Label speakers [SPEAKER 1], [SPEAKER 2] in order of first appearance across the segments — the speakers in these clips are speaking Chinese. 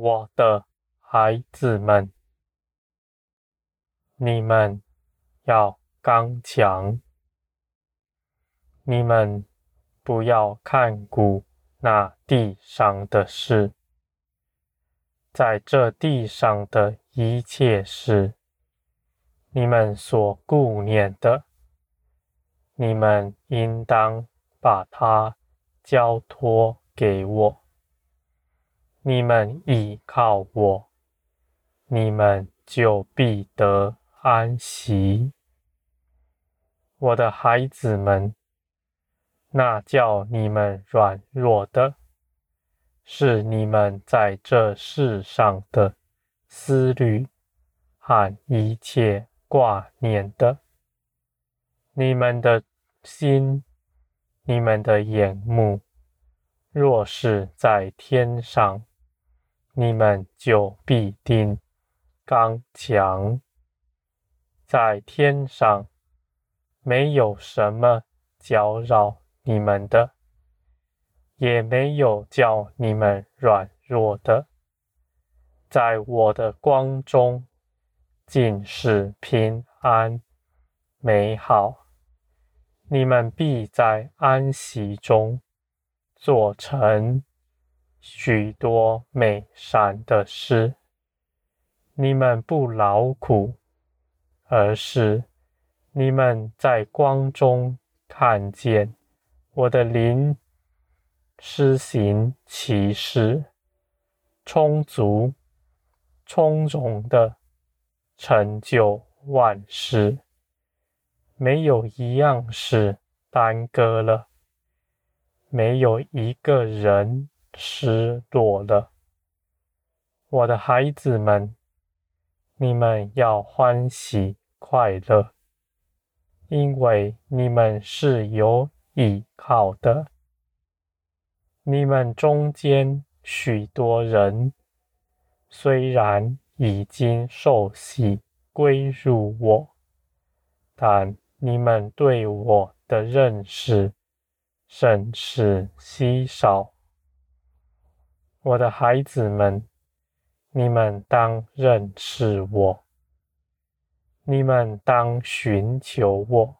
[SPEAKER 1] 我的孩子们，你们要刚强，你们不要看顾那地上的事，在这地上的一切事，你们所顾念的，你们应当把它交托给我。你们倚靠我，你们就必得安息。我的孩子们，那叫你们软弱的，是你们在这世上的思虑和一切挂念的。你们的心，你们的眼目，若是在天上，你们就必定刚强，在天上没有什么搅扰你们的，也没有叫你们软弱的。在我的光中尽是平安美好，你们必在安息中做成。许多美善的事，你们不劳苦，而是你们在光中看见我的灵施行其事，充足、从容的成就万事，没有一样是耽搁了，没有一个人。失落了，我的孩子们，你们要欢喜快乐，因为你们是有依靠的。你们中间许多人，虽然已经受洗归入我，但你们对我的认识甚是稀少。我的孩子们，你们当认识我，你们当寻求我，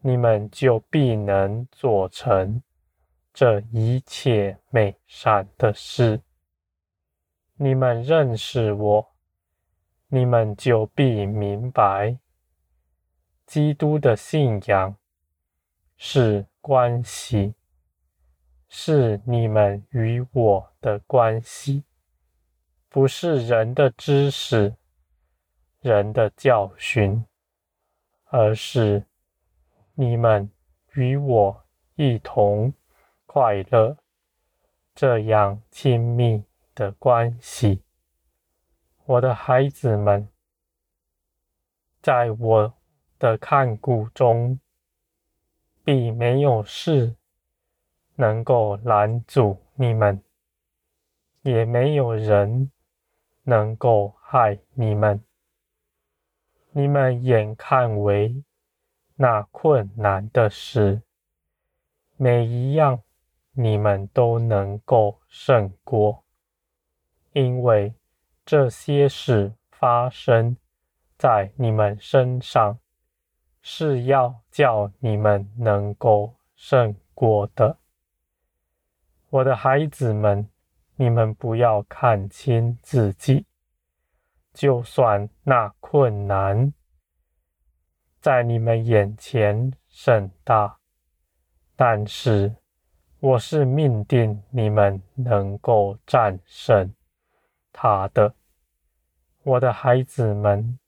[SPEAKER 1] 你们就必能做成这一切美善的事。你们认识我，你们就必明白，基督的信仰是关系。是你们与我的关系，不是人的知识、人的教训，而是你们与我一同快乐，这样亲密的关系。我的孩子们，在我的看顾中，必没有事。能够拦阻你们，也没有人能够害你们。你们眼看为那困难的事，每一样你们都能够胜过，因为这些事发生在你们身上，是要叫你们能够胜过的。我的孩子们，你们不要看轻自己。就算那困难在你们眼前甚大，但是我是命定你们能够战胜他的。我的孩子们，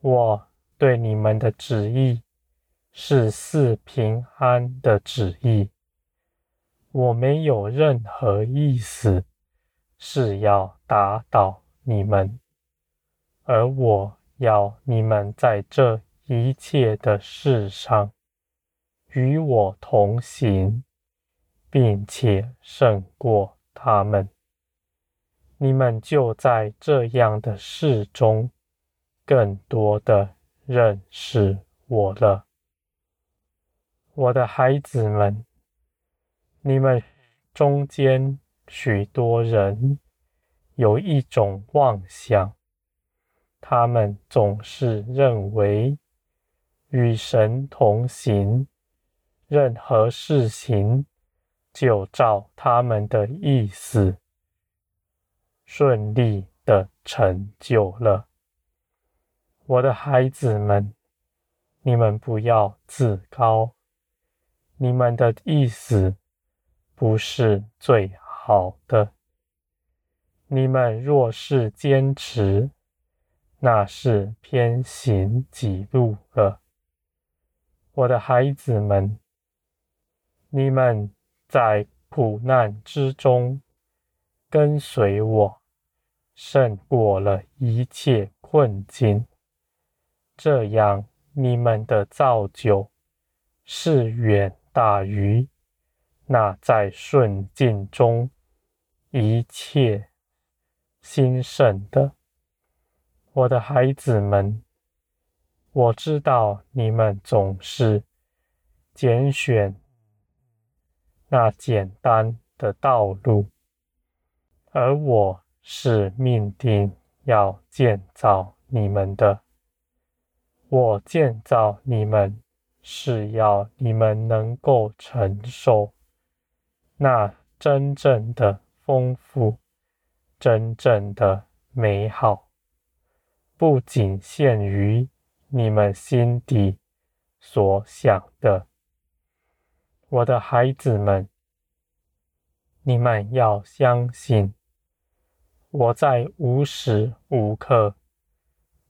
[SPEAKER 1] 我对你们的旨意是赐平安的旨意。我没有任何意思是要打倒你们，而我要你们在这一切的事上与我同行，并且胜过他们。你们就在这样的事中更多的认识我了，我的孩子们。你们中间许多人有一种妄想，他们总是认为与神同行，任何事情就照他们的意思顺利的成就了。我的孩子们，你们不要自高，你们的意思不是最好的。你们若是坚持，那是偏行己路了。我的孩子们，你们在苦难之中跟随我，胜过了一切困境。这样，你们的造就是远大于那在顺境中一切兴盛的。我的孩子们，我知道你们总是拣选那简单的道路，而我是命定要建造你们的。我建造你们，是要你们能够承受那真正的丰富、真正的美好，不仅限于你们心底所想的。我的孩子们，你们要相信，我在无时无刻。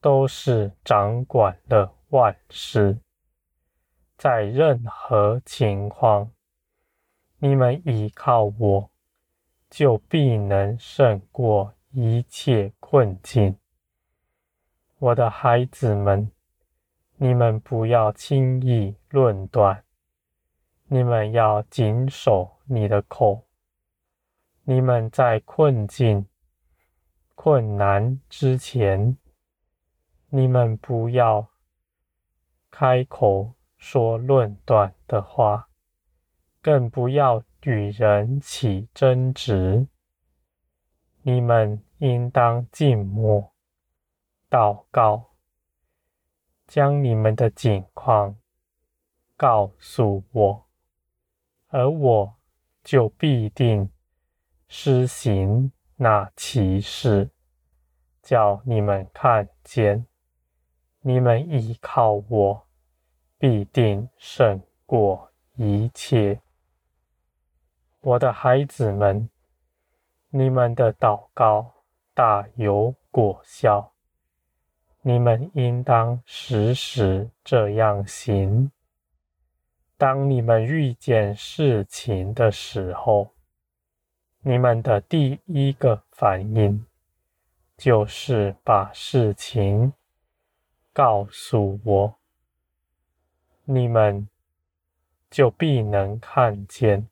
[SPEAKER 1] 都是掌管了万事，在任何情况，你们依靠我，就必能胜过一切困境。我的孩子们，你们不要轻易论断，你们要谨守你的口。你们在困境、困难之前。你们不要开口说论断的话，更不要与人起争执。你们应当静默、祷告，将你们的景况告诉我，而我就必定施行那奇事，叫你们看见。你们依靠我，必定胜过一切。我的孩子们，你们的祷告大有果效，你们应当时时这样行。当你们遇见事情的时候，你们的第一个反应就是把事情。告诉我，你们就必能看见，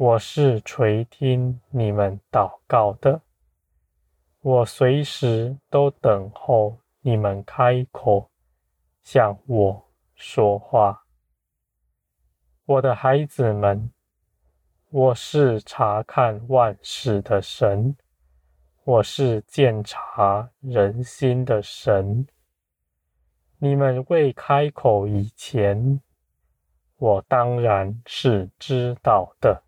[SPEAKER 1] 我是垂听你们祷告的。我随时都等候你们开口向我说话。我的孩子们，我是察看万事的神，我是鉴察人心的神。你们未开口以前，我当然是知道的，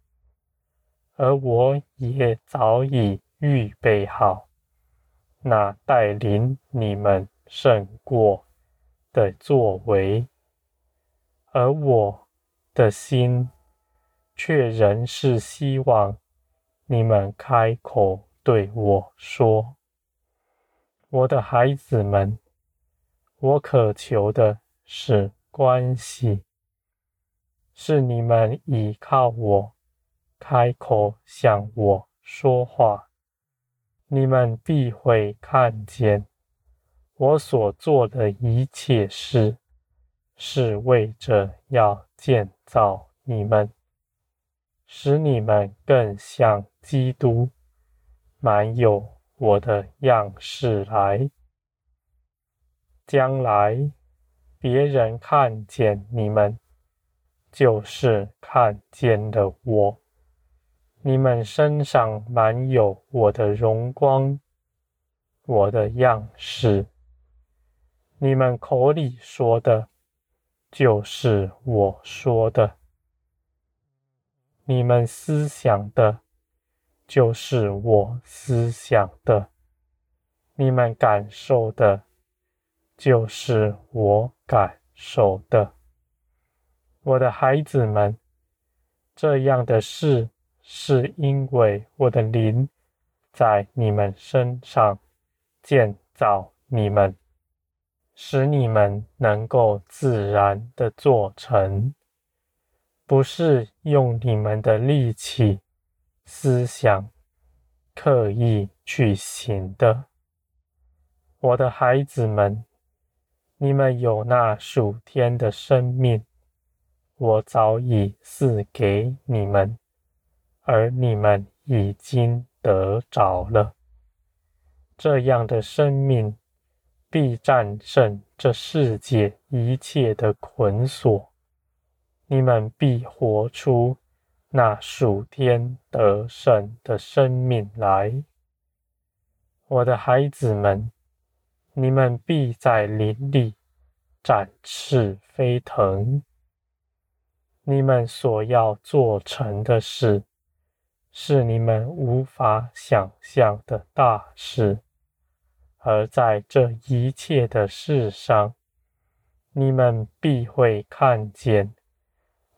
[SPEAKER 1] 而我也早已预备好那带领你们胜过的作为，而我的心却仍是希望你们开口对我说：“我的孩子们。”我渴求的是关系，是你们依靠我，开口向我说话，你们必会看见我所做的一切事，是为着要建造你们，使你们更像基督，满有我的样式来。将来，别人看见你们，就是看见了我。你们身上满有我的荣光，我的样式。你们口里说的，就是我说的；你们思想的，就是我思想的；你们感受的，就是我感受的。我的孩子们，这样的事，是因为我的灵在你们身上建造你们。使你们能够自然的做成，不是用你们的力气、思想刻意去行的。我的孩子们，你们有那属天的生命，我早已赐给你们，而你们已经得着了这样的生命。必战胜这世界一切的捆锁，你们必活出那属天得胜的生命来。我的孩子们，你们必在林里展翅飞腾。你们所要做成的事，是你们无法想象的大事。而在这一切的事上，你们必会看见，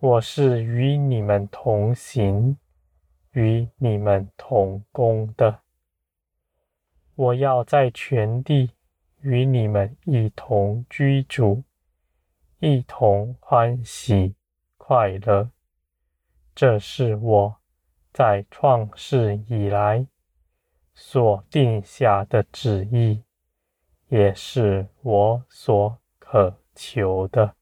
[SPEAKER 1] 我是与你们同行，与你们同工的。我要在全地与你们一同居住，一同欢喜快乐。这是我在创世以来。所定下的旨意，也是我所渴求的。